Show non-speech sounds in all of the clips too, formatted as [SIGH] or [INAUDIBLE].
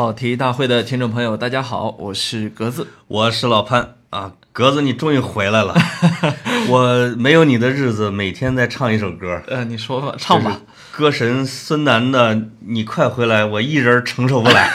跑题大会的听众朋友，大家好，我是格子。我是老潘啊，格子，你终于回来了。[LAUGHS] 我没有你的日子，每天在唱一首歌，呃，你说吧，唱吧。歌神孙楠的《你快回来》，我一人承受不来。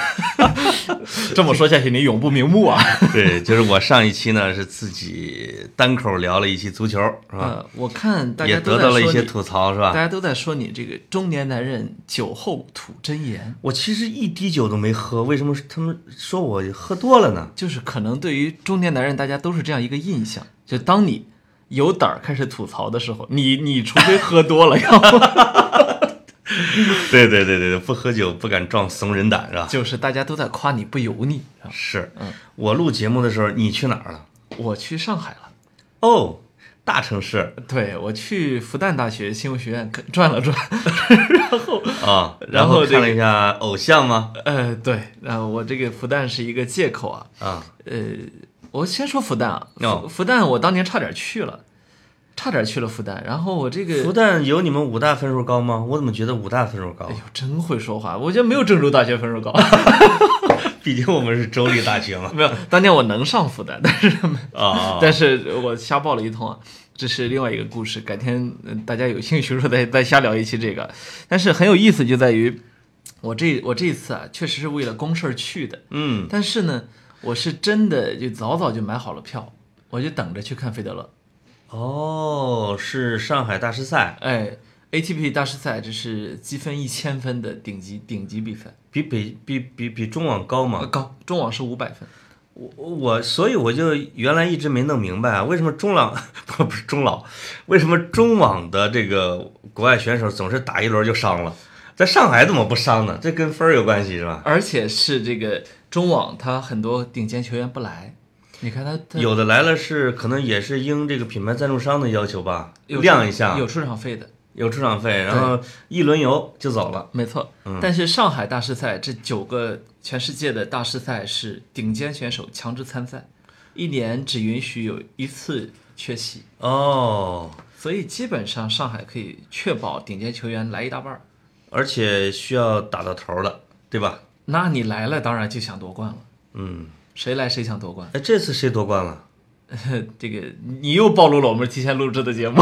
[LAUGHS] [LAUGHS] 这么说下去，你永不瞑目啊！[LAUGHS] 对，就是我上一期呢是自己单口聊了一期足球，是吧？呃，我看大家得到了一些吐槽，是吧？大家都在说你这个中年男人酒后吐真言，我其实一滴酒都没喝，为什么他们说我喝多了呢？就是可能对于中年男人，大家都是这样一个印象：就当你有胆儿开始吐槽的时候，你你除非喝多了，要不 [LAUGHS] [LAUGHS] 对对对对对，不喝酒不敢壮怂人胆，是吧？就是大家都在夸你不油腻。是是，嗯我录节目的时候，你去哪儿了？我去上海了。哦，大城市对，我去复旦大学新闻学院转了转，[LAUGHS] 然后，啊，然后看了一下偶像吗？呃，对，然后我这个复旦是一个借口啊，啊，呃，我先说复旦啊，哦复复旦我当年差点去了，差点去了复旦，然后我这个复旦有你们武大分数高吗？我怎么觉得武大分数高哎？呦，真会说话，我觉得没有郑州大学分数高，[LAUGHS] 毕竟我们是州立大学嘛。[LAUGHS] 没有，当年我能上复旦，但是啊，[LAUGHS] 但是我瞎报了一通啊，这是另外一个故事，改天呃大家有兴趣的时候再再瞎聊一期这个。但是很有意思就在于，我这我这一次啊，确实是为了公事儿去的，嗯，但是呢，我是真的就早早就买好了票，我就等着去看费德勒。哦，是上海大师赛，哎，ATP 大师赛这是积分一千分的顶级顶级比分，比北比比比中网高吗？高，中网是五百分。我我所以我就原来一直没弄明白啊，为什么中老不 [LAUGHS] 不是中老，为什么中网的这个国外选手总是打一轮就伤了，在上海怎么不伤呢？这跟分儿有关系是吧？而且是这个中网，他很多顶尖球员不来。你看他他有的来了是可能也是应这个品牌赞助商的要求吧，亮一下，有出场费的，有出场费，然后一轮游就走了。没错。嗯但是上海大师赛这九个全世界的大师赛是顶尖选手强制参赛，一年只允许有一次缺席，哦，所以基本上上海可以确保顶尖球员来一大半儿。而且需要打到头了，对吧？那你来了，当然就想夺冠了。嗯，谁来谁想夺冠。哎，这次谁夺冠了？[LAUGHS] 这个你又暴露了我们提前录制的节目 [LAUGHS]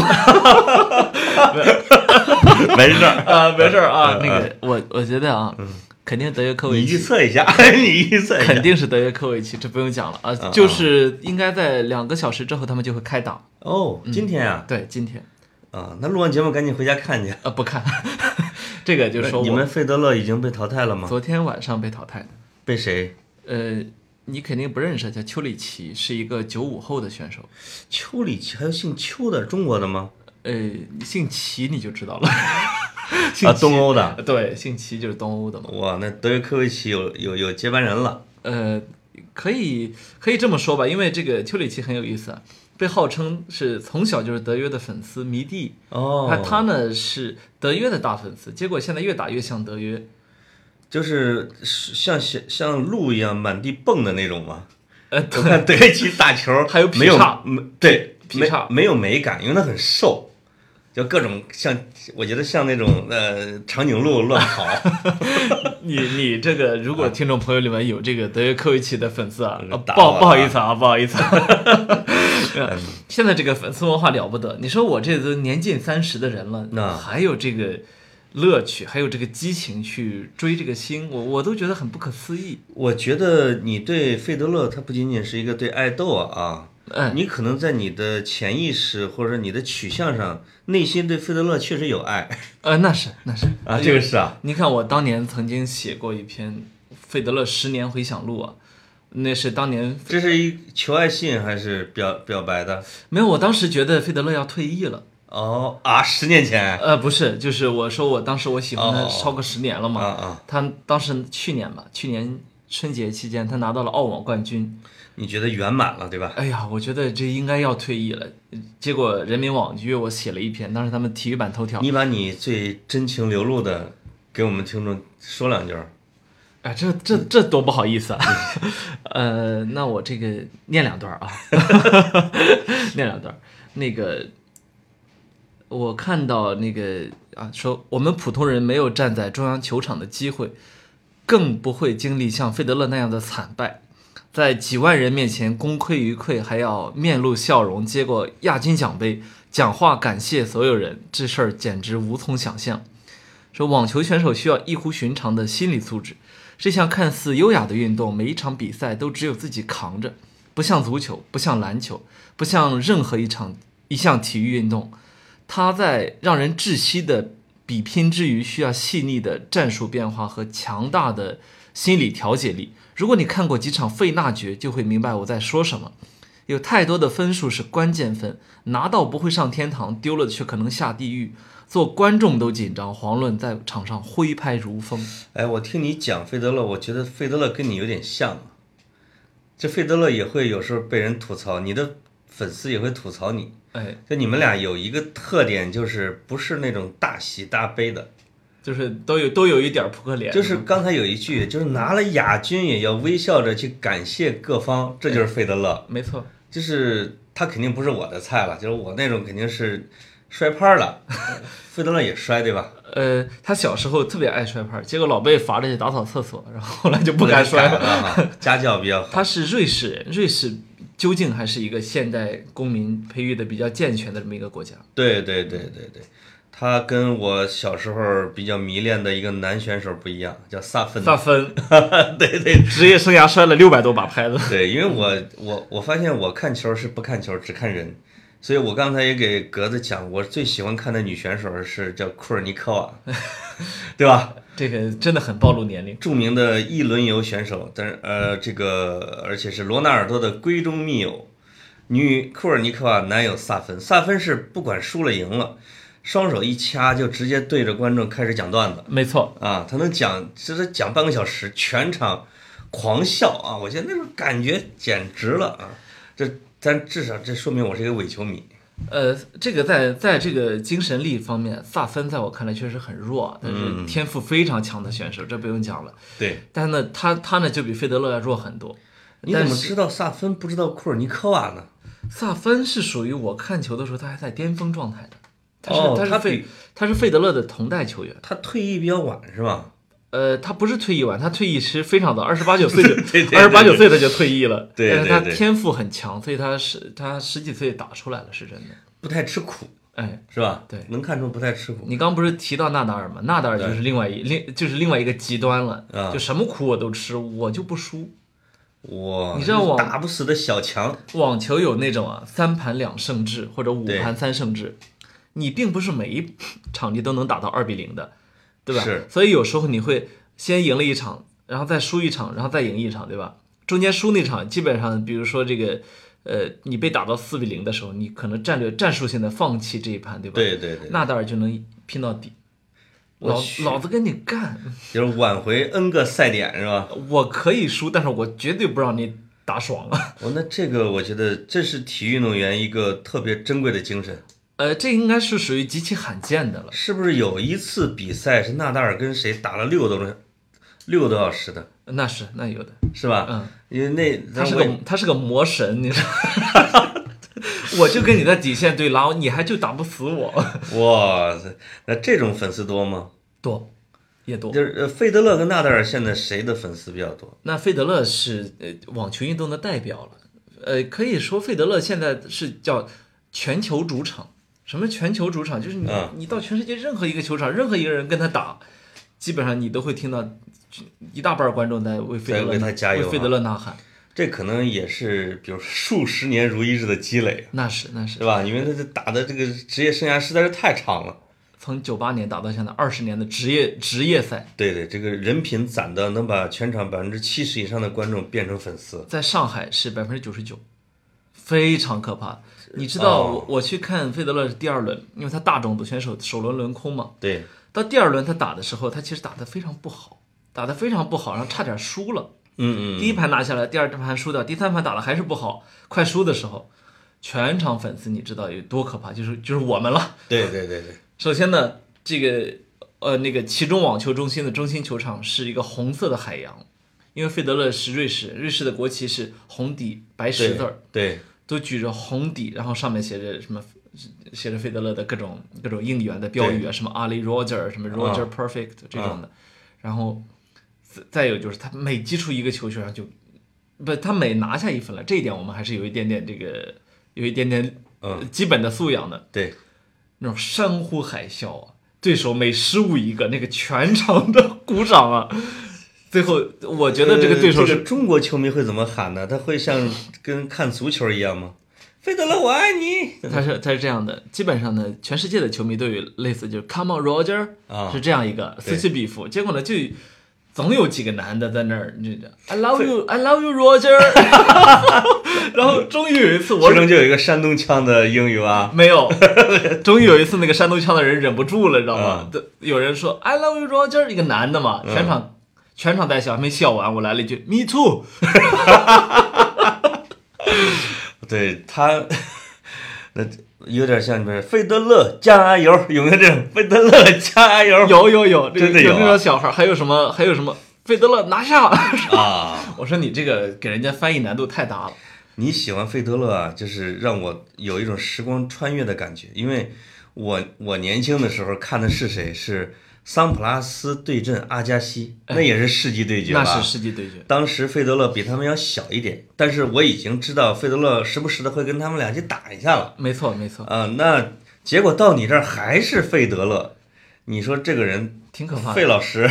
没事儿，[LAUGHS] 啊，没事儿啊。那个我我觉得啊，肯定德约科你预维奇，测一下，你预测一下。肯定是德约科维奇，这不用讲了啊。就是应该在两个小时之后他们就会开打。哦，今天啊，对，今天啊，那录完节目赶紧回家看去。啊不看，这个就说我你们费德勒已经被淘汰了吗？昨天晚上被淘汰的。被谁？呃，你肯定不认识，叫丘里奇，是一个九五后的选手。丘里奇，还有姓丘的，中国的吗？呃，姓齐你就知道了。[LAUGHS] 姓啊，东欧的。对，姓齐就是东欧的嘛。哇，那德约科维奇有有有接班人了。呃，可以可以这么说吧，因为这个丘里奇很有意思啊，被号称是从小就是德约的粉丝迷弟。哦他他呢是德约的大粉丝，结果现在越打越像德约。就是像像像鹿一样满地蹦的那种吗？[LAUGHS] 呃，我看德约奇打球 [LAUGHS] 还有劈没有叉没对劈叉没没有美感，因为他很瘦，就各种像我觉得像那种呃长颈鹿乱跑。[LAUGHS] 你你这个，如果听众朋友里面有这个德约科维奇的粉丝啊，不好不好意思啊，不好意思。呃现在这个粉丝文化了不得，你说我这都年近三十的人了，那还有这个乐趣，还有这个激情去追这个星，我我都觉得很不可思议。我觉得你对费德勒，他不仅仅是一个对爱豆啊啊，嗯，你可能在你的潜意识或者你的取向上，内心对费德勒确实有爱呃，那是那是啊，这个是啊，你看，我当年曾经写过一篇《费德勒十年回想录》啊，那是当年这是一求爱信还是表表白的？没有，我当时觉得费德勒要退役了。哦啊，十年前呃，不是，就是我说我当时我喜欢他哦超过十年了嘛。啊啊，他当时去年吧，去年春节期间他拿到了澳网冠军，你觉得圆满了，对吧？哎呀，我觉得这应该要退役了。结果人民网约我写了一篇，当时他们体育版头条。你把你最真情流露的给我们听众说两句儿。哎，这这这多不好意思啊！[LAUGHS] 呃，那我这个念两段啊，[LAUGHS] 念两段。那个，我看到那个啊，说我们普通人没有站在中央球场的机会，更不会经历像费德勒那样的惨败，在几万人面前功亏一篑，还要面露笑容接过亚军奖杯，讲话感谢所有人，这事儿简直无从想象。说网球选手需要异乎寻常的心理素质。这项看似优雅的运动，每一场比赛都只有自己扛着，不像足球，不像篮球，不像任何一场一项体育运动，它在让人窒息的比拼之余，需要细腻的战术变化和强大的心理调节力。如果你看过几场费纳决，就会明白我在说什么。有太多的分数是关键分，拿到不会上天堂，丢了却可能下地狱。做观众都紧张，遑论在场上挥拍如风。哎，我听你讲费德勒，我觉得费德勒跟你有点像。这费德勒也会有时候被人吐槽，你的粉丝也会吐槽你。哎，就你们俩有一个特点，就是不是那种大喜大悲的，就是都有都有一点扑克脸。就是刚才有一句，就是拿了亚军也要微笑着去感谢各方，这就是费德勒。没错，就是他肯定不是我的菜了，就是我那种肯定是。摔拍了，[LAUGHS] 费德勒也摔对吧？呃，他小时候特别爱摔拍，结果老被罚着去打扫厕所，然后后来就不敢摔了。家教比较好。他是瑞士人，瑞士究竟还是一个现代公民培育的比较健全的这么一个国家。对对对对对，他跟我小时候比较迷恋的一个男选手不一样，叫萨芬。萨芬，[LAUGHS] 对对，职业生涯摔了六百多把拍子。对，因为我我我发现我看球是不看球，只看人。所以我刚才也给格子讲，我最喜欢看的女选手是叫库尔尼科娃，[LAUGHS] 对吧？这个真的很暴露年龄。著名的一轮游选手，但是呃，这个而且是罗纳尔多的闺中密友，女库尔尼科娃，男友萨芬。萨芬是不管输了赢了，双手一掐就直接对着观众开始讲段子。没错啊，他能讲，其实讲半个小时，全场狂笑啊！我觉得那种感觉简直了啊！这。咱至少这说明我是一个伪球迷。呃，这个在在这个精神力方面，萨芬在我看来确实很弱，但是天赋非常强的选手，这不用讲了。对，但是呢，他他呢就比费德勒要弱很多。你怎么知道萨芬不知道库尔尼科娃呢？萨芬是属于我看球的时候他还在巅峰状态的，他是他是费他是费德勒的同代球员，他退役比较晚是吧？呃，他不是退役晚，他退役是非常早，二十八九 [LAUGHS] 岁就二十八九岁他就退役了。对但是他天赋很强，所以他是他十几岁打出来了，是真的。不太吃苦，哎，是吧？对，能看出不太吃苦。你刚不是提到纳达尔吗？纳达尔就是另外一另就是另外一个极端了，就什么苦我都吃，我就不输。哇，你知道网打不死的小强。网球有那种啊三盘两胜制或者五盘三胜制，你并不是每一场地都能打到二比零的，对吧？是。所以有时候你会。先赢了一场，然后再输一场，然后再赢一场，对吧？中间输那场，基本上，比如说这个，呃，你被打到四比零的时候，你可能战略战术性的放弃这一盘，对吧？对对对。纳达尔就能拼到底，老老子跟你干，[LAUGHS] 就是挽回 N 个赛点是吧？我可以输，但是我绝对不让你打爽啊！[LAUGHS] 哦，那这个我觉得这是体育运动员一个特别珍贵的精神。呃，这应该是属于极其罕见的了。是不是有一次比赛是纳达尔跟谁打了六个多钟？六个多小时的，那是那有的是吧？嗯，因为那他是个他是个魔神，你说，[LAUGHS] 我就跟你的底线对拉，你还就打不死我。[LAUGHS] 哇塞，那这种粉丝多吗？多，也多。就是费德勒跟纳达尔现在谁的粉丝比较多？那费德勒是呃网球运动的代表了，呃，可以说费德勒现在是叫全球主场。什么全球主场？就是你你到全世界任何一个球场，任何一个人跟他打，基本上你都会听到。一大半观众在为费德勒为他加油，为费德勒呐喊。这可能也是，比如数十年如一日的积累。那是那是，对吧？因为他这打的这个职业生涯实在是太长了，从九八年打到现在二十年的职业职业赛。对对，这个人品攒的能把全场百分之七十以上的观众变成粉丝。在上海是百分之九十九，非常可怕。你知道我我去看费德勒是第二轮，因为他大种子选手首轮轮空嘛。对。到第二轮他打的时候，他其实打得非常不好。打得非常不好，然后差点输了。嗯嗯，第一盘拿下来，第二盘输掉，第三盘打的还是不好，快输的时候，全场粉丝你知道有多可怕？就是就是我们了。对对对对，[LAUGHS] 首先呢，这个呃那个其中网球中心的中心球场是一个红色的海洋，因为费德勒是瑞士，瑞士的国旗是红底白十字儿，对，都举着红底，然后上面写着什么，写着费德勒的各种各种应援的标语啊，什么 Ali Roger，什么 Roger Perfect 这种的，然后再再有就是他每击出一个球，球上就不，他每拿下一分了，这一点我们还是有一点点这个有一点点呃基本的素养的，对，那种山呼海啸啊，对手每失误一个，那个全场的鼓掌啊。最后，我觉得这个对手是呃这个中国球迷会怎么喊呢？他会像跟看足球一样吗？[LAUGHS] 费德勒，我爱你他是他是这样的，基本上呢，全世界的球迷都有类似，就是 Come on Roger，、啊是这样一个此起彼伏。结果呢，就总有几个男的在那儿，你这 I love you，I love you Roger，[LAUGHS] [LAUGHS] 然后终于有一次我其中就有一个山东腔的英语啊，没有，终于有一次那个山东腔的人忍不住了，你知道吗嗯？有人说 I love you Roger，一个男的嘛，全场。全场在笑，还没笑完，我来了一句 “Me too”，[LAUGHS] 对他，那有点像你们费德勒加油，有没有这种费德勒加油？有有有，这个有真的有啊那种小孩，还有什么还有什么费德勒拿下，啊！[LAUGHS] 我说你这个给人家翻译难度太大了。你喜欢费德勒啊，就是让我有一种时光穿越的感觉，因为我我年轻的时候看的是谁？是桑普拉斯对阵阿加西，那也是世纪对决吧？哎那是世纪对决。当时费德勒比他们要小一点，但是我已经知道费德勒时不时的会跟他们俩去打一下了。没错，没错，啊、那结果到你这儿还是费德勒，你说这个人挺可怕费。老师，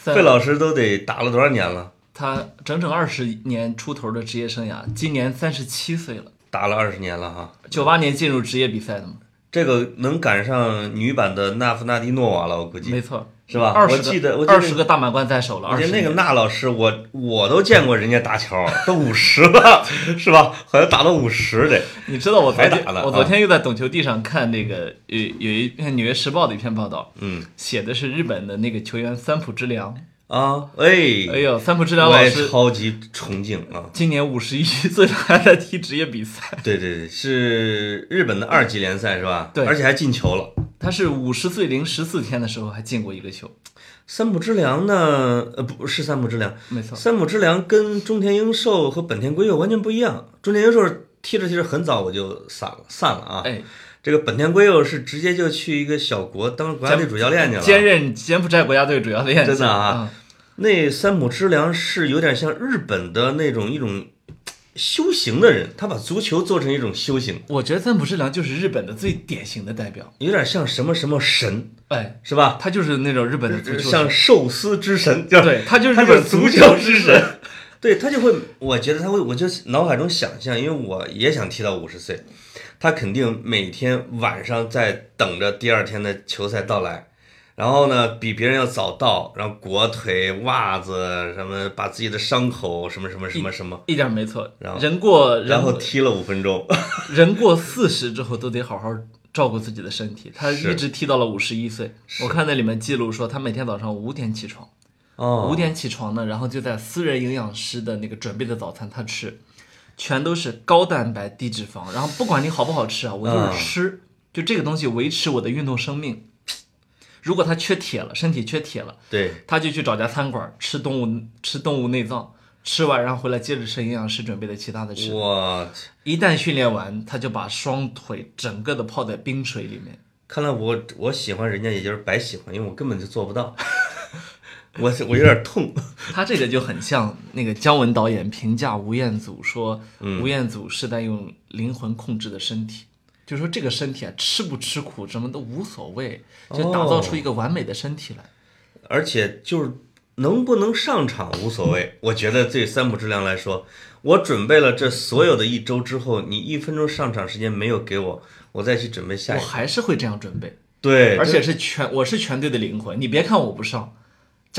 费老师都得打了多少年了？他整整二十年出头的职业生涯，今年三十七岁了。打了二十年了哈，九八年进入职业比赛的嘛，这个能赶上女版的纳夫纳蒂诺娃了，我估计没错，是吧？我记得，我二十个大满贯在手了。而且那个20年纳老师，我我都见过人家打球，[LAUGHS] 都五十了，是吧？好像打到五十得。你知道我昨天我昨天又在懂球帝上看那个有有一篇《纽约时报》的一篇报道，嗯写的是日本的那个球员三浦知良。啊，哎，哎呦，三浦知良我也老师超级崇敬啊！今年五十一岁了，还在踢职业比赛。对对对，是日本的二级联赛是吧？对而且还进球了。他是五十岁零十四天的时候还进过一个球，三浦知良呢？呃，不是三浦知良，没错。三浦知良跟中田英寿和本田圭佑完全不一样。中田英寿踢着踢着很早我就散了，散了啊。哎，这个本田圭佑是直接就去一个小国当国家队主教练去了。兼任柬埔寨国家队主教练，真的啊嗯那三浦知良是有点像日本的那种一种修行的人，他把足球做成一种修行，我觉得三浦知良就是日本的最典型的代表。有点像什么什么神，哎，是吧？他就是那种日本的足球像，寿司之神，对他就是日本足球球之神。对他就会，我觉得他会，我就脑海中想象，因为我也想踢到五十岁，他肯定每天晚上在等着第二天的球赛到来，然后呢比别人要早到，然后裹腿、袜子什么，把自己的伤口什么什么什么什么，一点没错然。后人过人然后踢了五分钟。[LAUGHS] 人过四十之后都得好好照顾自己的身体。他一直踢到了五十一岁。我看那里面记录说，他每天早上五点起床，哦五点起床呢，然后就在私人营养师的那个准备的早餐他吃，全都是高蛋白低脂肪，然后不管你好不好吃啊，我就是嗯吃，就这个东西维持我的运动生命。如果他缺铁了，身体缺铁了，对，他就去找家餐馆吃动物吃动物内脏，吃完然后回来接着吃营养师准备的其他的吃。我一旦训练完，他就把双腿整个的泡在冰水里面。看来我我喜欢人家也就是白喜欢，因为我根本就做不到。[LAUGHS] 我我有点痛。[LAUGHS] 他这个就很像那个姜文导演评价吴彦祖说，吴彦祖是在用灵魂控制的身体，就说这个身体啊，吃不吃苦什么都无所谓，就打造出一个完美的身体来。而且就是能不能上场无所谓。我觉得对三浦知良来说，我准备了这所有的一周之后，你一分钟上场时间没有给我，我再去准备下我。还是会这样准备，对，而且是全我是全队的灵魂。你别看我不上，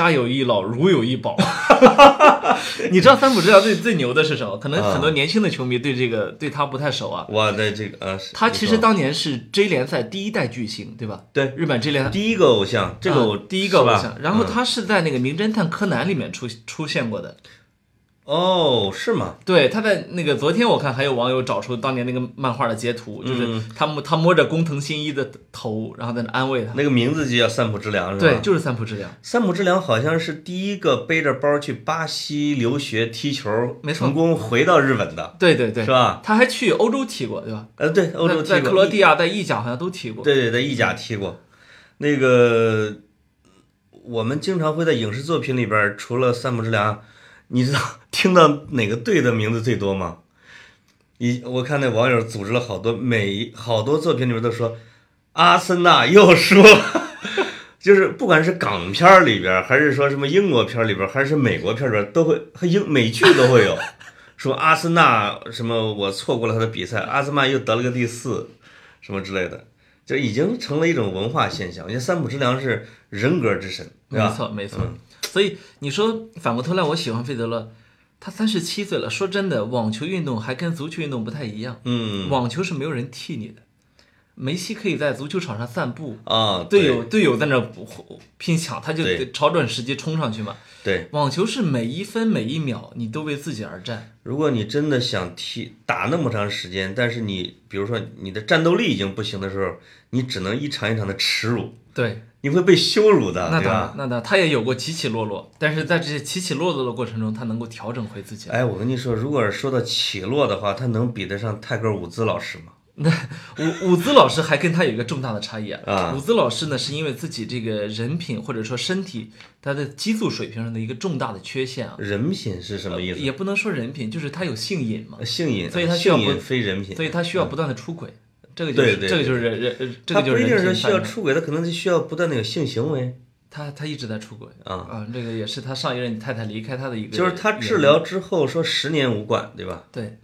家有一老，如有一宝。[LAUGHS] 你知道三浦知良最最牛的是什么？可能啊很多年轻的球迷对这个对他不太熟啊。我的这个呃，他其实当年是 J 联赛第一代巨星，对吧？对日本 J 联赛第一个偶像，这个我、啊第一个偶像，然后嗯他是在那个《名侦探柯南》里面出出现过的，哦，是吗？对，他在那个昨天我看还有网友找出当年那个漫画的截图，就是嗯他摸他摸着工藤新一的头，然后在那安慰他。那个名字就叫三浦知良是吧？对，就是三浦知良。三浦知良好像是第一个背着包去巴西留学踢球，没成功回到日本的，对对对，是吧？他还去欧洲踢过，对吧？呃，对，欧洲踢过，在在克罗地亚、在意甲好像都踢过。对对，在意甲踢过。那个，我们经常会在影视作品里边儿，除了三浦知良，你知道听到哪个队的名字最多吗？一我看那网友组织了好多，每一好多作品里面都说阿森纳又输了，[LAUGHS] 就是不管是港片儿里边儿，还是说什么英国片儿里边儿，还是美国片儿里边儿，都会和英美剧都会有 [LAUGHS] 说阿森纳什么我错过了他的比赛，阿森纳又得了个第四，什么之类的。就已经成了一种文化现象。我觉得三浦知良是人格之神，对吧？没错，没错。所以你说反过头来，我喜欢费德勒，他三十七岁了。说真的，网球运动还跟足球运动不太一样。嗯网球是没有人替你的，梅西可以在足球场上散步，啊，队友队友在那儿拼抢，他就对得找准时机冲上去嘛。对，网球是每一分每一秒你都为自己而战。如果你真的想踢打那么长时间，但是你比如说你的战斗力已经不行的时候，你只能一场一场的耻辱，对，你会被羞辱的，对那当然吧，？那当然，他也有过起起落落，但是在这些起起落落的过程中，他能够调整回自己。哎，我跟你说，如果是说到起落的话，他能比得上泰戈尔伍兹老师吗？那伍伍兹老师还跟他有一个重大的差异啊。啊伍兹老师呢，是因为自己这个人品或者说身体他的激素水平上的一个重大的缺陷啊，人品是什么意思？也不能说人品，就是他有性瘾嘛，性瘾，所以他需要不性瘾非人品，所以他需要不断的出轨。这个就是对对这个就是人人他个就是不一定是需要出轨，他可能就需要不断的有性行为。他他一直在出轨啊啊，这个也是他上一任太太离开他的一个就是他治疗之后说十年无冠，对吧？对，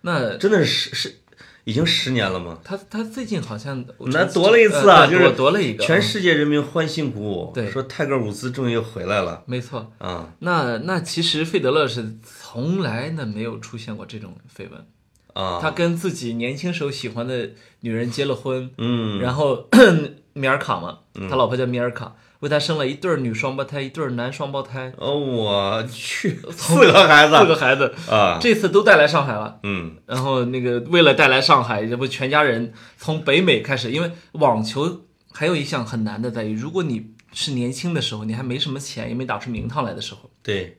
那真的是十是已经十年了吗？他他最近好像那夺了一次啊，呃就是夺夺了一个，全世界人民欢欣鼓舞，对说泰戈尔伍兹终于又回来了没错。啊那那其实费德勒是从来呢没有出现过这种绯闻，啊，他跟自己年轻时候喜欢的女人结了婚，嗯。然后 [COUGHS] 米尔卡嘛，他老婆叫米尔卡，为他生了一对儿女双胞胎，一对儿男双胞胎，哦，我去，四个孩子，四个孩子，啊，这次都带来上海了。嗯。然后那个为了带来上海，这不全家人从北美开始，因为网球还有一项很难的在于，如果你是年轻的时候，你还没什么钱，也没打出名堂来的时候，对，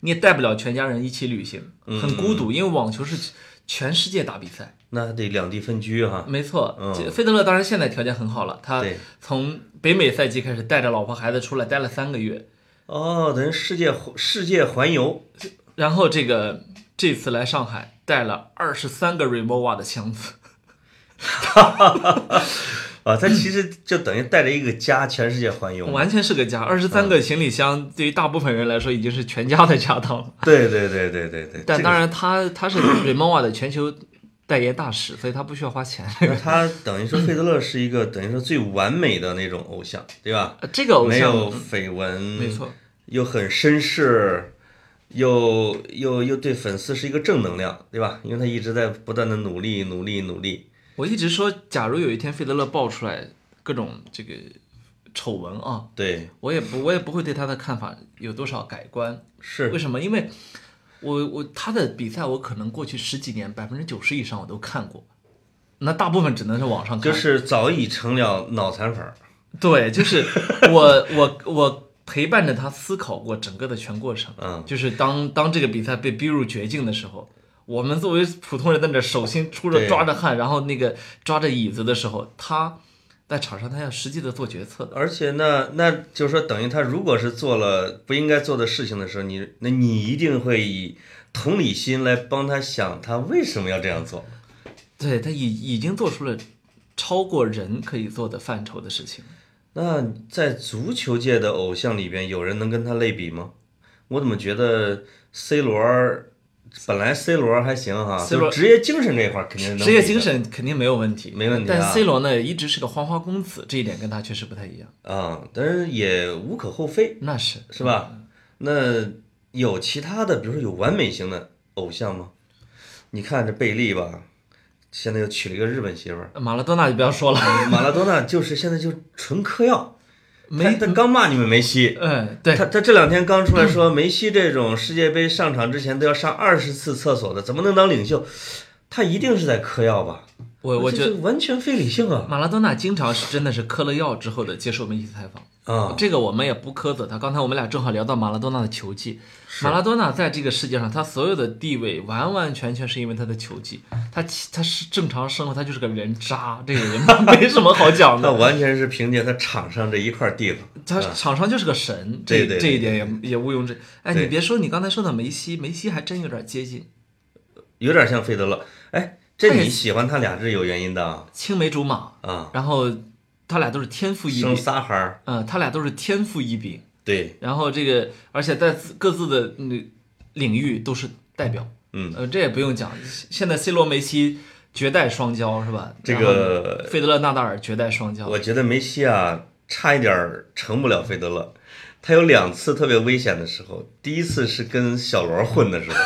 你也带不了全家人一起旅行，嗯。很孤独，因为网球是全世界打比赛。那得两地分居哈，没错，嗯这费德勒当然现在条件很好了，他从北美赛季开始带着老婆孩子出来待了三个月，哦，等于世界世界环游，然后这个这次来上海带了二十三个 Remova 的箱子，[LAUGHS] 啊，他其实就等于带着一个家全世界环游，完全是个家，二十三个行李箱对于大部分人来说已经是全家的家当了。对对对对对对，但当然他他是 Remova 的全球代言大使，所以他不需要花钱。他等于说费德勒是一个等于说最完美的那种偶像，对吧？呃这个偶没有像绯闻，没错，又很绅士，又又又对粉丝是一个正能量，对吧？因为他一直在不断的努力努力努力。我一直说，假如有一天费德勒爆出来各种这个丑闻啊，对，我也不我也不会对他的看法有多少改观。是为什么？因为我我他的比赛，我可能过去十几年百分之九十以上我都看过，那大部分只能是网上看。就是早已成了脑残粉儿。对，就是我我我陪伴着他思考过整个的全过程。嗯，就是当当这个比赛被逼入绝境的时候，我们作为普通人在那手心出着抓着汗，然后那个抓着椅子的时候，他在场上他要实际的做决策的。而且那那就是说，等于他如果是做了不应该做的事情的时候，你那你一定会以同理心来帮他想，他为什么要这样做。对他已已经做出了超过人可以做的范畴的事情。那在足球界的偶像里边，有人能跟他类比吗？我怎么觉得 C 罗儿本来 C 罗还行哈 C 罗就职业精神这一块儿肯定是能职业精神肯定没有问题，没问题啊。但 C 罗呢，一直是个花花公子，这一点跟他确实不太一样。啊，但是也无可厚非，那是。是吧？那有其他的，比如说有完美型的偶像吗？你看这贝利吧，现在又娶了一个日本媳妇儿，马拉多纳就不要说了，马拉多纳就是现在就纯嗑药，梅他他刚骂你们梅西，嗯，对他，他这两天刚出来说，梅西这种世界杯上场之前都要上二十次厕所的，怎么能当领袖？他一定是在嗑药吧？我我觉得完全非理性啊！马拉多纳经常是真的是嗑了药之后的接受媒体采访。啊，这个我们也不苛责他。刚才我们俩正好聊到马拉多纳的球技，马拉多纳在这个世界上，他所有的地位完完全全是因为他的球技。他其他是正常生活，他就是个人渣，这个人没什么好讲那的。[LAUGHS] 完全是凭借他场上这一块地方。他场上就是个神，这这一点也也毋庸置。哎，对你别说，你刚才说的梅西，梅西还真有点接近有点像费德勒。哎，这你喜欢他俩是有原因的啊青梅竹马，啊，然后他俩都是天赋异禀生禀，仨孩儿，嗯，他俩都是天赋异禀。对，然后这个，而且在各自的那领域都是代表，嗯，呃，这也不用讲，现在 C 罗、梅西绝代双骄是吧？这个费德勒、纳达尔绝代双骄，我觉得梅西啊，差一点儿成不了费德勒。他有两次特别危险的时候，第一次是跟小罗混的时候，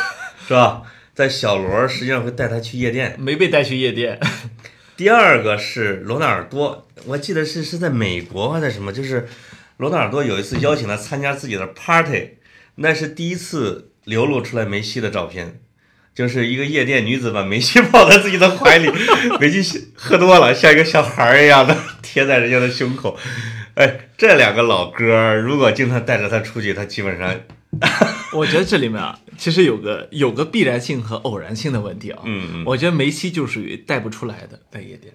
是吧？在小罗实际上会带他去夜店。没被带去夜店，第二个是罗纳尔多，我记得是是在美国还是什么，就是罗纳尔多有一次邀请他参加自己的 party，那是第一次流露出来梅西的照片。就是一个夜店女子把梅西抱在自己的怀里，[LAUGHS] 梅西喝多了，像一个小孩一样的贴在人家的胸口。哎，这两个老哥，如果经常带着他出去，他基本上，[LAUGHS] 我觉得这里面啊，其实有个有个必然性和偶然性的问题啊。嗯嗯，我觉得梅西就属于带不出来的在夜店，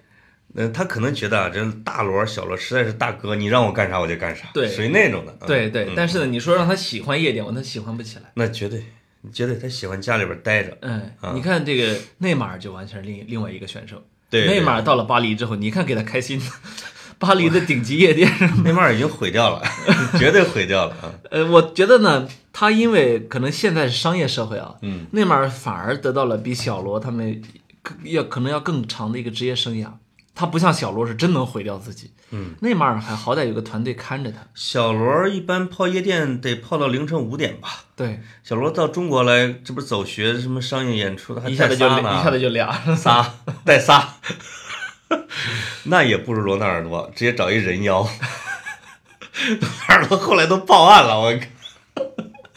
呃，他可能觉得啊，这大罗小罗实在是大哥，你让我干啥我就干啥，对属于那种的。嗯对对。嗯但是呢，你说让他喜欢夜店，我他喜欢不起来。那绝对，绝对，他喜欢家里边待着。嗯啊，你看这个内马尔就完全是另另外一个选手。对，内马尔到了巴黎之后，你看给他开心的，[LAUGHS] 巴黎的顶级夜店。内马尔已经毁掉了，[LAUGHS] 绝对毁掉了啊！呃，我觉得呢，他因为可能现在是商业社会啊，嗯，内马尔反而得到了比小罗他们要可能要更长的一个职业生涯。他不像小罗是真能毁掉自己，嗯，内马尔还好歹有个团队看着他。小罗一般泡夜店得泡到凌晨五点吧？对，小罗到中国来，这不是走学什么商业演出的，还一下子就一下子就俩。仨带仨，那也不如罗纳尔多，直接找一人妖。[LAUGHS] 罗纳尔多后来都报案了，我靠。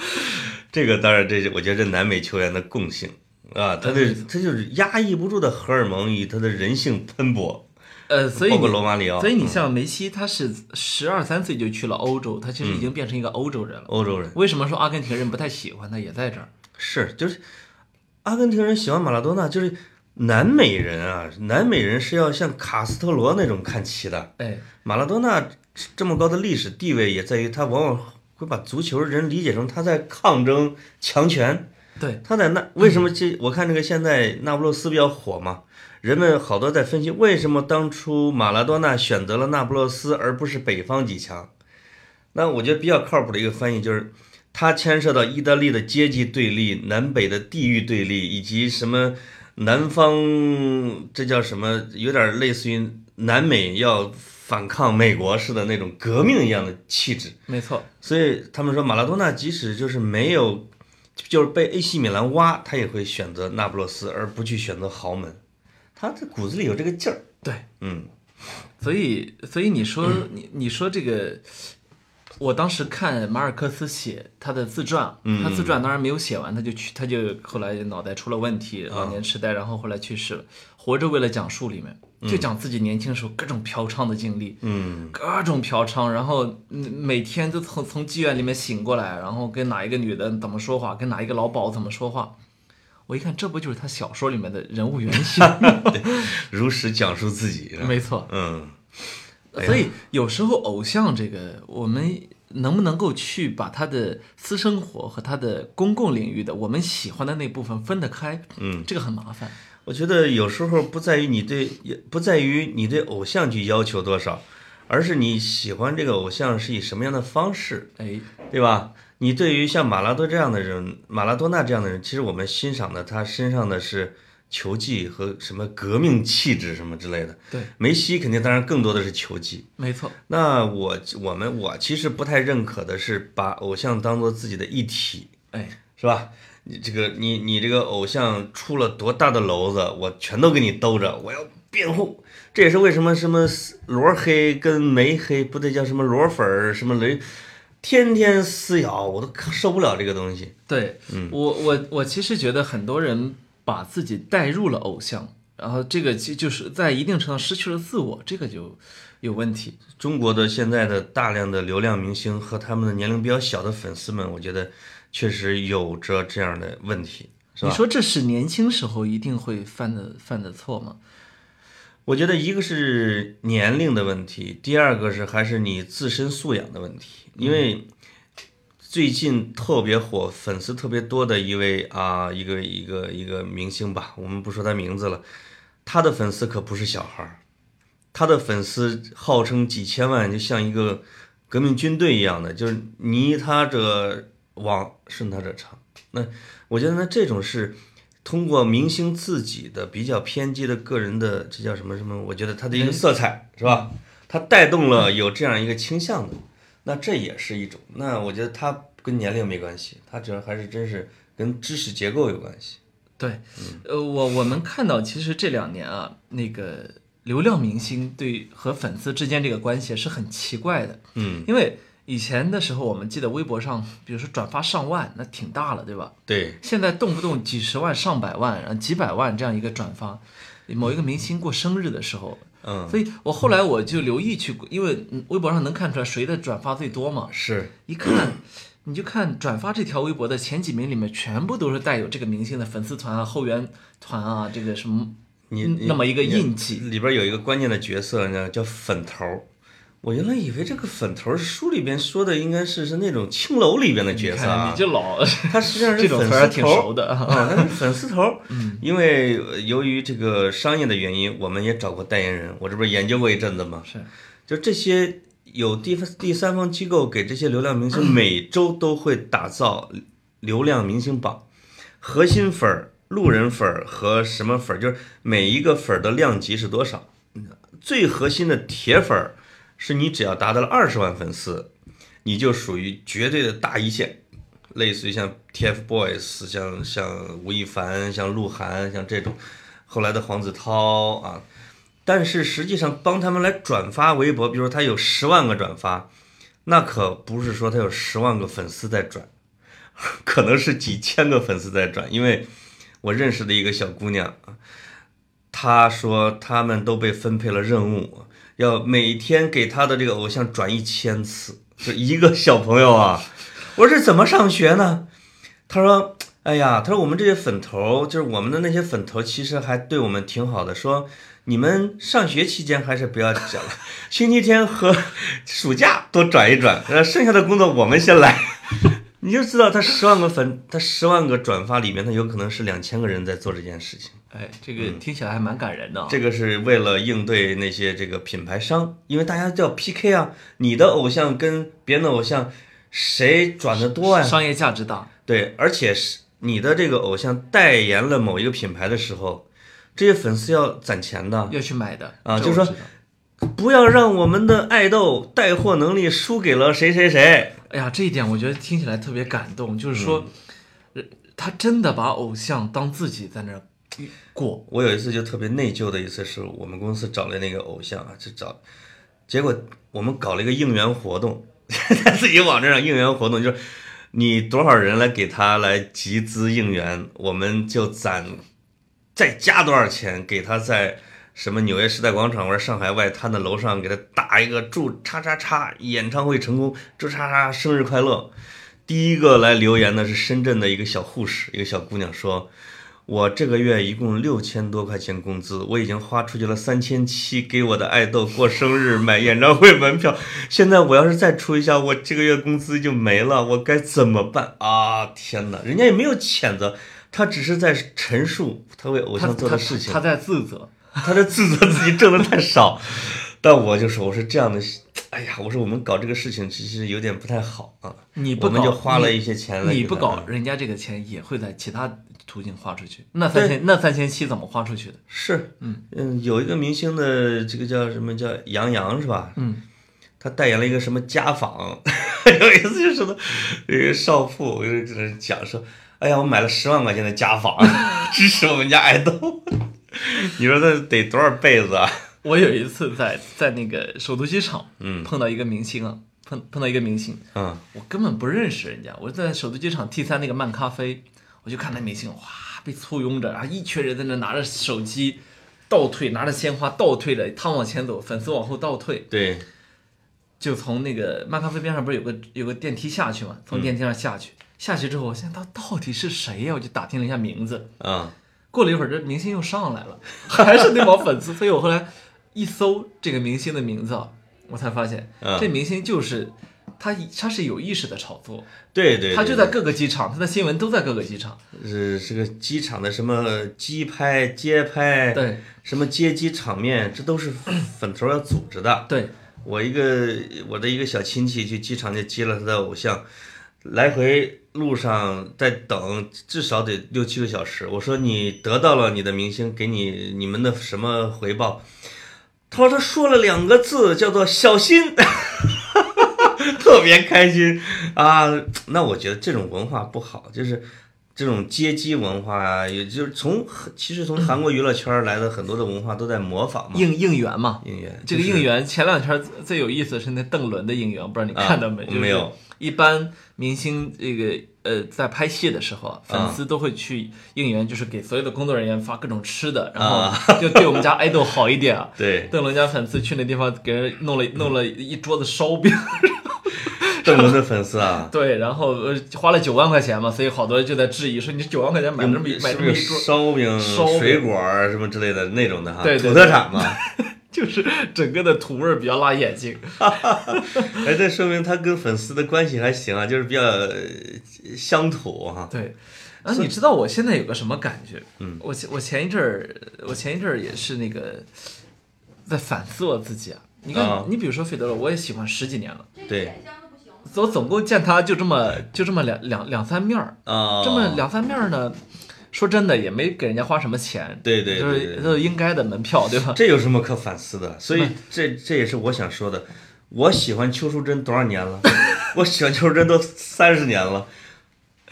[LAUGHS] 这个当然，这我觉得这南美球员的共性啊，他的他就是压抑不住的荷尔蒙与他的人性喷薄，呃，所以包括罗马里奥，所以你嗯像梅西，他是十二三岁就去了欧洲，他其实已经变成一个欧洲人了。欧洲人为什么说阿根廷人不太喜欢他，也在这儿。是就是阿根廷人喜欢马拉多纳，就是南美人啊，南美人是要像卡斯特罗那种看齐的。哎，马拉多纳这么高的历史地位，也在于他往往会把足球人理解成他在抗争强权。对，他在那为什么这？我看这个现在那不勒斯比较火嘛，人们好多在分析为什么当初马拉多纳选择了那不勒斯而不是北方几强。那我觉得比较靠谱的一个翻译就是，它牵涉到意大利的阶级对立、南北的地域对立，以及什么南方这叫什么，有点类似于南美要反抗美国式的那种革命一样的气质。没错。所以他们说马拉多纳即使就是没有，就是被 AC 米兰挖，他也会选择那不勒斯，而不去选择豪门。他这骨子里有这个劲儿。对，嗯所以，所以你说，你你说这个，我当时看马尔克斯写他的自传，嗯他自传当然没有写完，他就去，他就后来脑袋出了问题，啊老年痴呆，然后后来去世了。活着为了讲述里面，就讲自己年轻时候各种嫖娼的经历，嗯各种嫖娼，然后嗯每天都从从妓院里面醒过来，然后跟哪一个女的怎么说话，跟哪一个老鸨怎么说话。我一看，这不就是他小说里面的人物原型？[LAUGHS] 如实讲述自己。没错，嗯，所以有时候偶像这个，我们能不能够去把他的私生活和他的公共领域的我们喜欢的那部分分得开？嗯，这个很麻烦。我觉得有时候不在于你对，也不在于你对偶像去要求多少，而是你喜欢这个偶像是以什么样的方式，哎，对吧？你对于像马拉多这样的人，马拉多纳这样的人，其实我们欣赏的他身上的是球技和什么革命气质什么之类的。对，梅西肯定当然更多的是球技。没错，那我我们我其实不太认可的是把偶像当做自己的一体，哎，是吧？你这个你你这个偶像出了多大的娄子，我全都给你兜着，我要辩护。这也是为什么什么罗黑跟梅黑不对，叫什么罗粉儿什么雷，天天撕咬，我都受不了这个东西。对，嗯我我我其实觉得很多人把自己带入了偶像，然后这个就就是在一定程度上失去了自我，这个就有问题。中国的现在的大量的流量明星和他们的年龄比较小的粉丝们，我觉得确实有着这样的问题，是吧？你说这是年轻时候一定会犯的犯的错吗？我觉得一个是年龄的问题，第二个是还是你自身素养的问题。因为最近特别火、粉丝特别多的一位啊，一个一个一个明星吧，我们不说他名字了，他的粉丝可不是小孩儿，他的粉丝号称几千万，就像一个革命军队一样的，就是泥他者往，顺他者昌。那我觉得呢，这种是通过明星自己的比较偏激的个人的，这叫什么什么？我觉得他的一个色彩是吧？他带动了有这样一个倾向的，那这也是一种。那我觉得它跟年龄没关系，它主要还是真是跟知识结构有关系。对，呃，我我们看到其实这两年啊，那个流量明星对和粉丝之间这个关系是很奇怪的，嗯，因为以前的时候，我们记得微博上，比如说转发上万，那挺大了，对吧？对，现在动不动几十万、上百万，然后几百万这样一个转发，某一个明星过生日的时候，嗯，所以我后来我就留意去，因为嗯微博上能看出来谁的转发最多嘛，是，一看。你就看转发这条微博的前几名里面，全部都是带有这个明星的粉丝团啊、后援团啊，这个什么你那么一个印记里边有一个关键的角色呢，叫粉头儿。我原来以为这个粉头书里边说的，应该是是那种青楼里边的角色啊你就老 [LAUGHS] 他实际上是这种粉儿还挺丝头儿熟的啊。啊，他是粉丝头儿。[LAUGHS] 嗯，因为呃由于这个商业的原因，我们也找过代言人，我这不是研究过一阵子吗？是，就这些有第第三方机构给这些流量明星 [CLEARS THROAT] 每周都会打造流量明星榜，核心粉儿、路人粉儿和什么粉儿，就是每一个粉儿的量级是多少。最核心的铁粉儿，是你只要达到了二十万粉丝，你就属于绝对的大一线，类似于像 TFBOYS，像像吴亦凡、像鹿晗、像这种，后来的黄子韬啊。但是实际上帮他们来转发微博，比如说他有十万个转发，那可不是说他有十万个粉丝在转，[LAUGHS] 可能是几千个粉丝在转。因为我认识的一个小姑娘，她说他们都被分配了任务，要每天给他的这个偶像转一千次，就一个小朋友啊。[LAUGHS] 我说这怎么上学呢？他说：“哎呀，他说我们这些粉头，就是我们的那些粉头，其实还对我们挺好的。说你们上学期间还是不要转了，[LAUGHS] 星期天和暑假多转一转，呃，剩下的工作我们先来。[LAUGHS] 你就知道他十万个粉，他十万个转发里面，他有可能是两千个人在做这件事情。哎，这个听起来还蛮感人的啊。这个是为了应对那些这个品牌商，因为大家叫 PK 啊，你的偶像跟别人的偶像谁转的多呀？商业价值大，对，而且是你的这个偶像代言了某一个品牌的时候，这些粉丝要攒钱的，要去买的啊就是说不要让我们的爱豆带货能力输给了谁谁谁。哎呀，这一点我觉得听起来特别感动，就是说，他真的把偶像当自己在那儿过。我有一次就特别内疚的一次，是我们公司找了那个偶像啊，就找，结果我们搞了一个应援活动，在 [LAUGHS] 自己网站上应援活动，就是你多少人来给他来集资应援，我们就攒再加多少钱给他在什么纽约时代广场或者上海外滩的楼上给他打一个祝叉叉叉演唱会成功，祝叉叉生日快乐。第一个来留言的是深圳的一个小护士，一个小姑娘说。我这个月一共六千多块钱工资，我已经花出去了三千七给我的爱豆过生日、买演唱会门票。现在我要是再出一下，我这个月工资就没了，我该怎么办啊？天哪，人家也没有谴责，他只是在陈述他为偶像做的事情他，在自责。他在自责自己挣的太少。但我就说，我是这样的，哎呀，我说我们搞这个事情其实有点不太好啊。你不搞，我们就花了一些钱来你不搞，人家这个钱也会在其他途径花出去。那三千，那三千七怎么花出去的？是，嗯嗯有一个明星的这个叫什么叫杨洋是吧？嗯，他代言了一个什么家纺，[LAUGHS] 有一次就说的，有一个少妇就在那讲说，哎呀，我买了十万块钱的家纺，[LAUGHS] 支持我们家爱豆。[LAUGHS] 你说这得多少辈子啊？我有一次在在那个首都机场，嗯碰到一个明星啊，碰碰到一个明星，嗯我根本不认识人家，我在首都机场 T 三那个漫咖啡，我就看那明星哇被簇拥着，然后一群人在那拿着手机倒退，拿着鲜花倒退着，他往前走，粉丝往后倒退，对，就从那个漫咖啡边上不是有个有个电梯下去嘛？从电梯上下去，下去之后，我想他到底是谁呀？我就打听了一下名字，啊。过了一会儿，这明星又上来了，[LAUGHS] 还是那帮粉丝，所以我后来一搜这个明星的名字啊，我才发现、嗯这明星就是他，他是有意识的炒作，对对，对他就在各个机场，他的新闻都在各个机场，是这个机场的什么机拍、街拍，对什么接机场面，这都是粉头要组织的。对，我一个我的一个小亲戚去机场就接了他的偶像，来回路上在等，至少得六七个小时。我说你得到了你的明星给你你们的什么回报？他说他说了两个字，叫做小心，[LAUGHS] 特别开心啊。那我觉得这种文化不好，就是。这种街机文化啊，也就是从其实从韩国娱乐圈来的很多的文化都在模仿嘛。应应援嘛。应援这个应援前两天最有意思的是那邓伦的应援，不知道你看到没？没有。一般明星这个呃在拍戏的时候啊，粉丝都会去应援，就是给所有的工作人员发各种吃的，然后就对我们家爱豆好一点啊。[LAUGHS] 对，邓伦家粉丝去那地方给人弄了弄了一桌子烧饼，[LAUGHS] 邓伦的粉丝啊，[LAUGHS] 对，然后呃花了九万块钱嘛，所以好多人就在质疑说你九万块钱买这么一买是不是这么一桌，烧饼、烧饼水果儿什么之类的那种的哈？对对土特产嘛。[LAUGHS] 就是整个的土味儿比较辣眼睛。[LAUGHS] 哎，这说明他跟粉丝的关系还行啊，就是比较呃乡土哈。对，啊，你知道我现在有个什么感觉？嗯，我前我前一阵儿，我前一阵儿也是那个在反思我自己啊。你看，啊你比如说费德勒，我也喜欢十几年了，对我总共见他就这么就这么两两两三面儿，啊，这么两三面儿呢，说真的也没给人家花什么钱，对对就对对是都是应该的门票，对吧？这有什么可反思的？所以这这也是我想说的。我喜欢邱淑贞多少年了？[LAUGHS] 我喜欢邱淑贞都三十年了。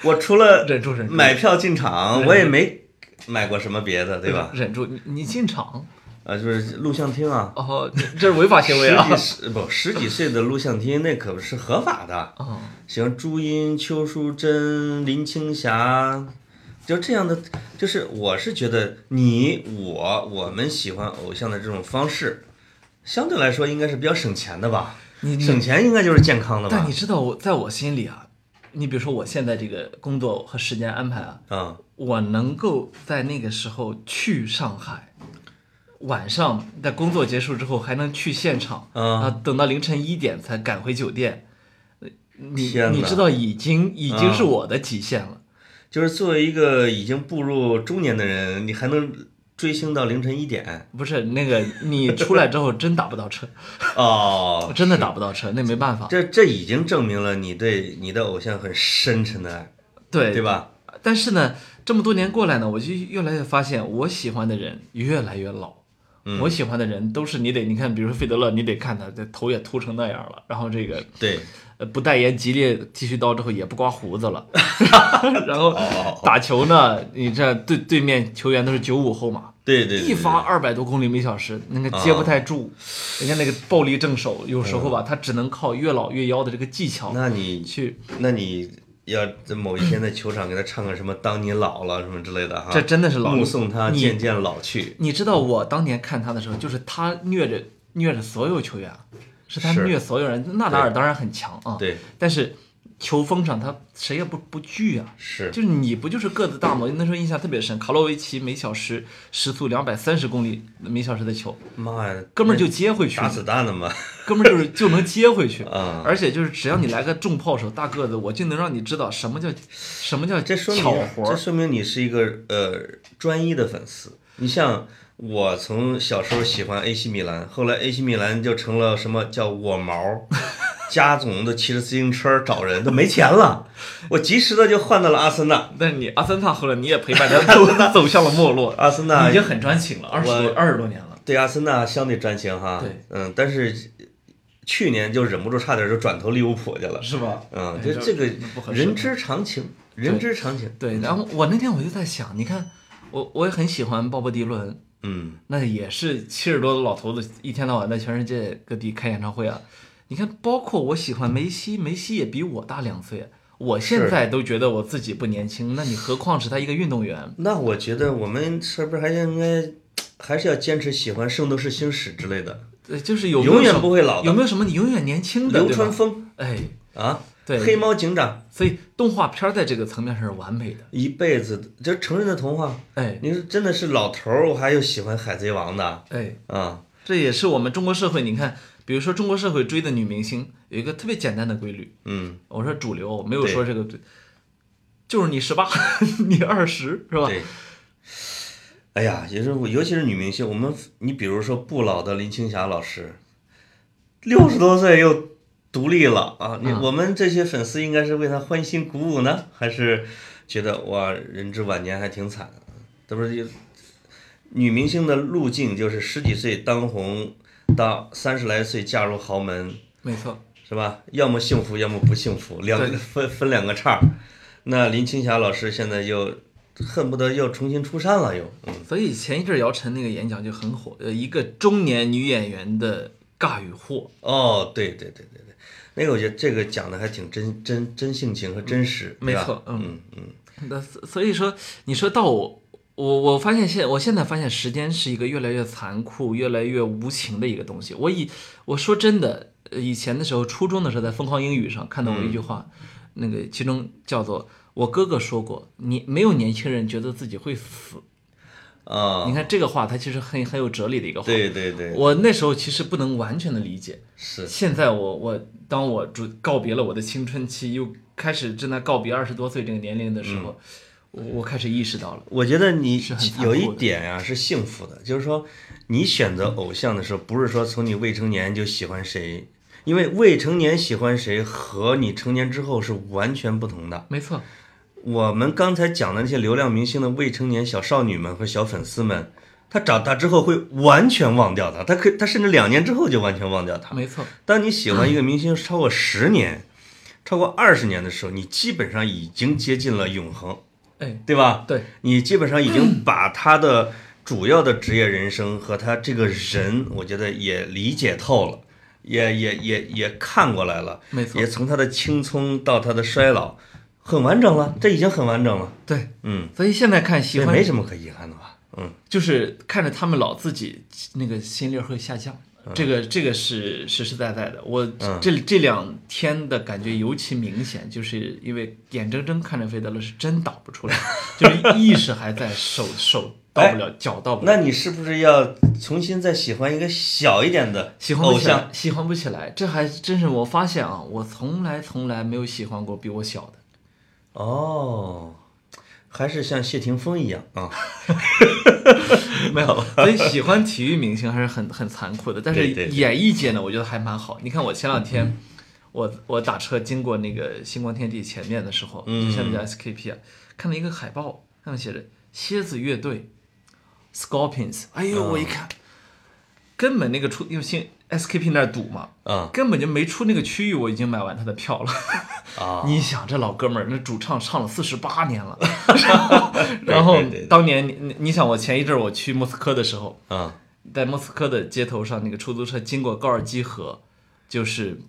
我除了忍住忍住买票进场，我也没买过什么别的，对吧？忍住，你你进场啊，就是录像厅啊，哦，你这是违法行为啊！十几十不十几岁的录像厅那可不是合法的。哦，像朱茵、邱淑贞、林青霞，就这样的，就是我是觉得你我我们喜欢偶像的这种方式，相对来说应该是比较省钱的吧？你你省钱应该就是健康的吧但你？知道我在我心里啊，你比如说我现在这个工作和时间安排啊，啊、我能够在那个时候去上海，晚上在工作结束之后还能去现场嗯啊，等到凌晨一点才赶回酒店。呃你你知道已经已经是嗯我的极限了，就是作为一个已经步入中年的人，你还能追星到凌晨一点不是那个你出来之后真打不到车，哦，[LAUGHS] 真的打不到车，那没办法。这这已经证明了你对你的偶像很深沉的爱，对对？吧？但是呢，这么多年过来呢，我就越来越发现，我喜欢的人越来越老。嗯。我喜欢的人都是你得，你看，比如说费德勒，你得看他这头也秃成那样了，然后这个对，呃不代言吉列剃须刀之后也不刮胡子了，[LAUGHS] 然后哦打球呢，你这对对面球员都是九五后嘛，对对对一发二百多公里每小时，那个接不太住，人家那个暴力正手，有时候吧，他只能靠越老越妖的这个技巧那你去，那你要在某一天在球场给他唱个什么“当你老了”什么之类的哈，这真的是老目送他渐渐老去。你知道我当年看他的时候，就是他虐着虐着所有球员，是他虐所有人。纳达尔当然很强啊，对，但是球风上他谁也不不惧啊。是就是你不就是个子大吗？那时候印象特别深，卡洛维奇每小时时速两百三十公里每小时的球，妈呀，哥们儿就接回去打，子弹的嘛，哥们儿就是就能接回去，[LAUGHS] 啊而且就是只要你来个重炮手大个子，我就能让你知道什么叫什么叫这说明。这说明你是一个呃专一的粉丝。你像我从小时候喜欢 AC 米兰，后来 AC 米兰就成了什么叫我毛，家总都骑着自行车找人，都没钱了，[LAUGHS] 我及时的就换到了阿森纳。但是你阿森纳后来你也陪伴他走走向了没落，阿森纳已经很专情了，二十多二十多年了。对阿森纳相对专情哈，对，嗯，但是去年就忍不住差点就转投利物浦去了，是吧？嗯，哎这个人之常情，人之常情，对，然后我那天我就在想，你看，我我也很喜欢鲍勃迪伦，嗯，那也是七十多的老头子，一天到晚在全世界各地开演唱会啊。你看，包括我喜欢梅西，梅西也比我大两岁，啊我现在都觉得我自己不年轻，那你何况是他一个运动员？那我觉得我们是不是还应该还是要坚持喜欢《圣斗士星矢》之类的？呃，就是有有永远不会老的有没有什么你永远年轻的？流川枫哎，啊，对黑猫警长所以动画片在这个层面上是完美的。一辈子的这成人的童话。哎你说真的是老头儿，我还有喜欢海贼王的哎，啊？这也是我们中国社会，你看，比如说中国社会追的女明星有一个特别简单的规律，嗯，我说主流，我没有说这个，就是你十八，[LAUGHS] 你二十，是吧？对。哎呀，也是，尤其是女明星，我们你比如说不老的林青霞老师，六十多岁又独立了啊！你嗯我们这些粉丝应该是为她欢欣鼓舞呢，还是觉得哇人至晚年还挺惨？这不是女明星的路径就是十几岁当红，到三十来岁嫁入豪门，没错，是吧？要么幸福，要么不幸福，两个分分两个叉儿。那林青霞老师现在又恨不得又重新出山了，又嗯。所以前一阵姚晨那个演讲就很火，呃，一个中年女演员的尬与惑，哦，对对对对对，那个我觉得这个讲的还挺真真真性情和真实，没错嗯。嗯嗯，那所所以说，你说到我，我我发现现我现在发现时间是一个越来越残酷、越来越无情的一个东西。我以我说真的，呃以前的时候，初中的时候在疯狂英语上看到过一句话，那个其中叫做我哥哥说过，你没有年轻人觉得自己会死。啊，你看这个话，它其实很很有哲理的一个话。对对对，我那时候其实不能完全的理解，是现在我我当我主告别了我的青春期，又开始正在告别二十多岁这个年龄的时候，我我开始意识到了，我觉得你有一点啊、是幸福的，就是说你选择偶像的时候，不是说从你未成年就喜欢谁，因为未成年喜欢谁和你成年之后是完全不同的。没错，我们刚才讲的那些流量明星的未成年小少女们和小粉丝们，他长大之后会完全忘掉他，他可以他甚至两年之后就完全忘掉他。没错，当你喜欢一个明星超过十年、超过二十年的时候，你基本上已经接近了永恒，哎，对吧？对，你基本上已经 [CLEARS THROAT] 把他的主要的职业人生和他这个人，我觉得也理解透了，也也也也看过来了，没错也，从他的青葱到他的衰老，很完整了，这已经很完整了。对，嗯，所以现在看喜这欢没什么可遗憾的吧？嗯，就是看着他们老自己那个心率会下降，这个这个是实实在在的。我嗯这这两天的感觉尤其明显，就是因为眼睁睁看着费德勒是真倒不出来，[LAUGHS] 就是意识还在，手手到不了，脚到不了。那你是不是要重新再喜欢一个小一点的喜欢偶像？喜欢不起来，这还真是我发现啊，我从来从来没有喜欢过比我小的。哦，还是像谢霆锋一样啊？[LAUGHS] 没有，[LAUGHS] 所以喜欢体育明星还是很很残酷的。但是演艺界呢，我觉得还蛮好。你看我前两天，我我打车经过那个星光天地前面的时候，嗯就下面叫 SKP 啊，看到一个海报，上面写着蝎子乐队 Scorpions。哎呦，我一看，根本那个出因为新 SKP 那儿堵嘛，啊根本就没出那个区域，我已经买完他的票了。啊！[LAUGHS] 你想这老哥们儿，那主唱唱了四十八年了，[LAUGHS] 然后当年你你你想我前一阵儿我去莫斯科的时候，啊在莫斯科的街头上，那个出租车经过高尔基河，就是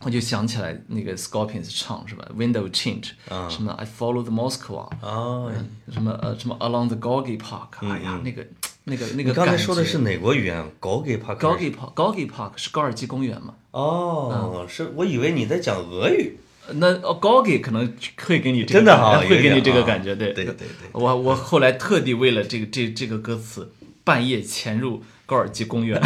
我就想起来那个 Scorpions 唱什么 Window Change，、啊什么 I Follow the Moscow，啊！什么呃什么 Along the Gorky Park，、哎呀那个那个那个刚才说的是哪国语言？狗给帕克 Gorky Park Gorky Park 是高尔基公园嘛？哦，是我以为你在讲俄语。那哦 Gorky 可能会给你这个真的哈会给你这个感觉，对对对对我我后来特地为了这个这这个歌词，半夜潜入高尔基公园，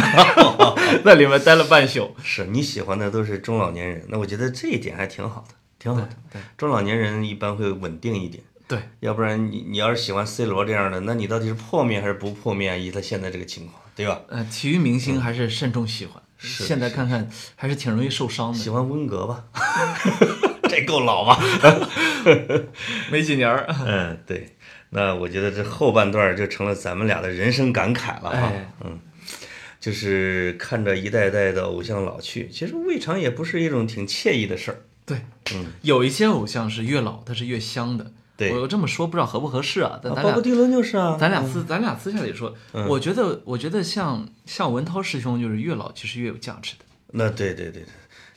[LAUGHS] 在里面待了半宿。是你喜欢的都是中老年人，那我觉得这一点还挺好的，挺好的。对中老年人一般会稳定一点，对，要不然你你要是喜欢 C 罗这样的，那你到底是破灭还是不破灭？以他现在这个情况，对吧？呃，体育明星还是慎重喜欢，是现在看看还是挺容易受伤的。喜欢温格吧？[LAUGHS] 这够老吧？[LAUGHS] 没几年儿，[LAUGHS] 嗯，对。那我觉得这后半段就成了咱们俩的人生感慨了哈。哎嗯，就是看着一代代的偶像老去，其实未尝也不是一种挺惬意的事儿。对，嗯有一些偶像是越老他是越香的，对。我我这么说不知道合不合适啊，但咱俩啊鲍勃迪伦就是啊，咱俩私咱俩私下里说，我觉得我觉得像像文涛师兄就是越老其实越有价值的。那对对对。对，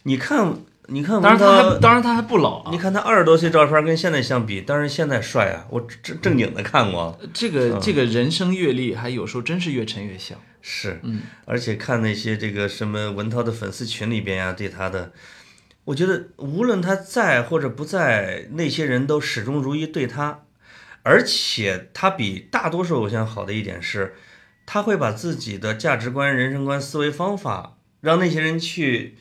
你看你看当然他文涛还当然他还不老啊。你，看他二十多岁照片跟现在相比，当然现在帅啊！我正正经的看过，这个这个人生阅历还有时候真是越沉越香。是，嗯，而且看那些这个什么文涛的粉丝群里边呀、对他的，我觉得无论他在或者不在，那些人都始终如一对他，而且他比大多数偶像好的一点是，他会把自己的价值观、人生观、思维方法，让那些人去。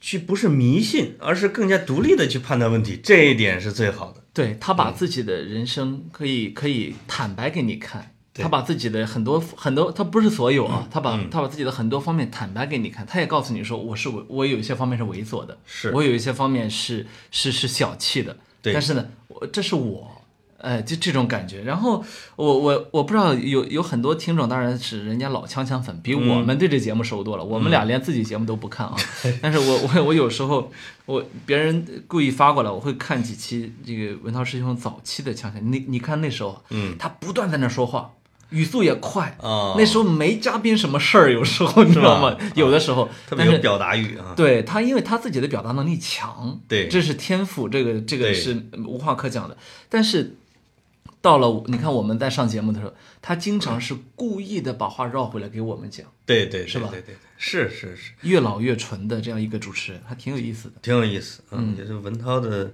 去不是迷信，而是更加独立的去判断问题，这一点是最好的。对他把自己的人生可以可以坦白给你看，对他把自己的很多很多，他不是所有嗯啊，他把他把自己的很多方面坦白给你看，他也告诉你说我是我我有一些方面是猥琐的，是。我有一些方面是是是小气的，对。但是呢，我这是我。哎，就这种感觉，然后我我我不知道有有很多听众，当然是人家老锵锵粉，比我们对这节目熟多了。我们俩连自己节目都不看啊，[LAUGHS] 但是我我我有时候我别人故意发过来，我会看几期这个文涛师兄早期的锵锵。你你看那时候，嗯，他不断在那说话，语速也快。哦那时候没嘉宾什么事儿，有时候你知道吗？有的时候，特别有表达欲啊。对他，因为他自己的表达能力强，对这是天赋，这个这个是无话可讲的。但是到了你看我们在上节目的时候，他经常是故意的把话绕回来给我们讲，对对，对是吧对对对，是是是，越老越纯的这样一个主持人，还挺有意思的。挺有意思。嗯，也是文涛的，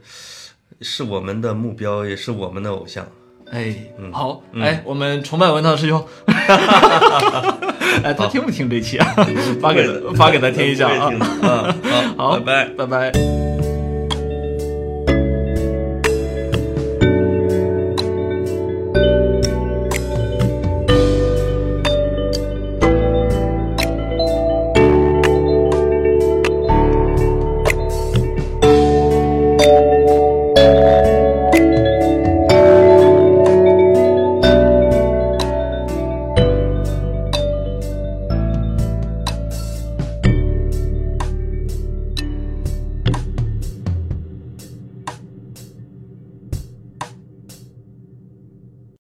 是我们的目标，也是我们的偶像。哎，嗯好，哎，我们崇拜文涛师兄。[LAUGHS] 哎，他听不听这期啊？发给发给他听一下啊嗯，好，[LAUGHS] 好，拜拜。拜拜。